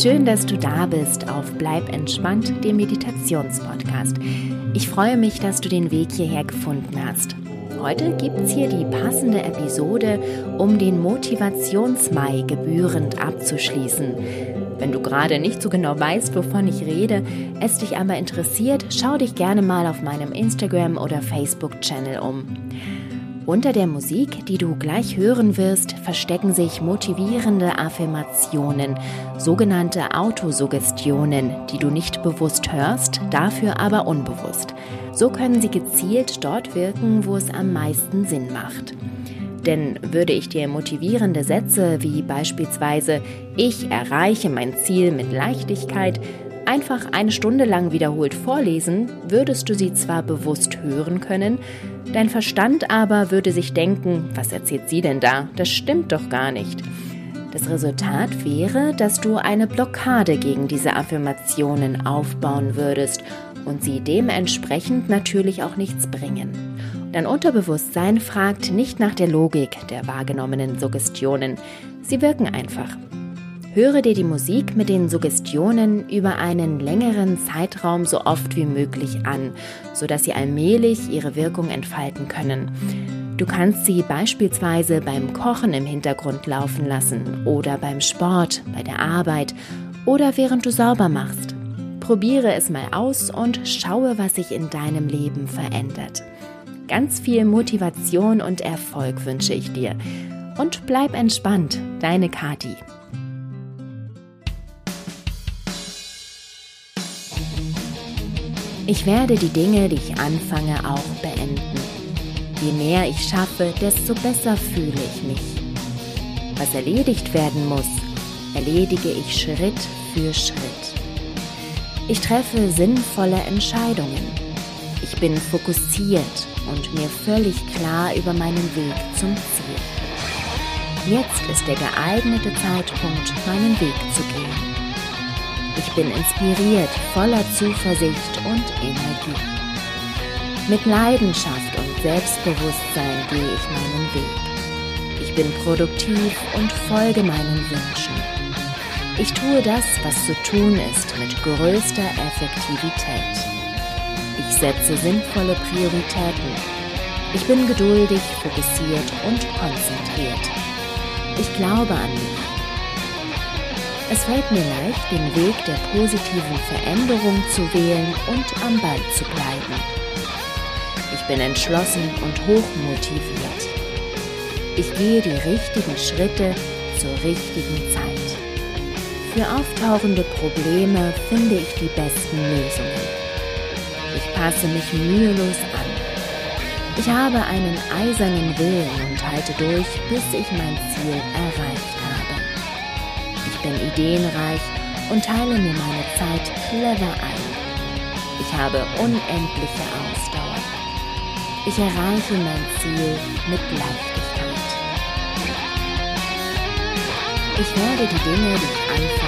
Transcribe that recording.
Schön, dass du da bist auf Bleib entspannt, dem Meditationspodcast. Ich freue mich, dass du den Weg hierher gefunden hast. Heute gibt es hier die passende Episode, um den Motivationsmai gebührend abzuschließen. Wenn du gerade nicht so genau weißt, wovon ich rede, es dich aber interessiert, schau dich gerne mal auf meinem Instagram- oder Facebook-Channel um. Unter der Musik, die du gleich hören wirst, verstecken sich motivierende Affirmationen, sogenannte Autosuggestionen, die du nicht bewusst hörst, dafür aber unbewusst. So können sie gezielt dort wirken, wo es am meisten Sinn macht. Denn würde ich dir motivierende Sätze wie beispielsweise Ich erreiche mein Ziel mit Leichtigkeit einfach eine Stunde lang wiederholt vorlesen, würdest du sie zwar bewusst hören können, dein Verstand aber würde sich denken, was erzählt sie denn da? Das stimmt doch gar nicht. Das Resultat wäre, dass du eine Blockade gegen diese Affirmationen aufbauen würdest und sie dementsprechend natürlich auch nichts bringen. Dein Unterbewusstsein fragt nicht nach der Logik der wahrgenommenen Suggestionen. Sie wirken einfach. Höre dir die Musik mit den Suggestionen über einen längeren Zeitraum so oft wie möglich an, sodass sie allmählich ihre Wirkung entfalten können. Du kannst sie beispielsweise beim Kochen im Hintergrund laufen lassen oder beim Sport, bei der Arbeit oder während du sauber machst. Probiere es mal aus und schaue, was sich in deinem Leben verändert. Ganz viel Motivation und Erfolg wünsche ich dir. Und bleib entspannt, deine Kati. Ich werde die Dinge, die ich anfange, auch beenden. Je mehr ich schaffe, desto besser fühle ich mich. Was erledigt werden muss, erledige ich Schritt für Schritt. Ich treffe sinnvolle Entscheidungen. Ich bin fokussiert und mir völlig klar über meinen Weg zum Ziel. Jetzt ist der geeignete Zeitpunkt, meinen Weg zu gehen. Ich bin inspiriert, voller Zuversicht und Energie. Mit Leidenschaft und Selbstbewusstsein gehe ich meinen Weg. Ich bin produktiv und folge meinen Wünschen. Ich tue das, was zu tun ist, mit größter Effektivität. Ich setze sinnvolle Prioritäten. Ich bin geduldig, fokussiert und konzentriert. Ich glaube an mich es fällt mir leicht, den Weg der positiven Veränderung zu wählen und am Ball zu bleiben. Ich bin entschlossen und hochmotiviert. Ich gehe die richtigen Schritte zur richtigen Zeit. Für auftauchende Probleme finde ich die besten Lösungen. Ich passe mich mühelos an. Ich habe einen eisernen Willen und halte durch, bis ich mein Ziel erreicht ideenreich und teile mir meine Zeit clever ein. Ich habe unendliche Ausdauer. Ich erreiche mein Ziel mit Leichtigkeit. Ich werde die Dinge, die ich anfange,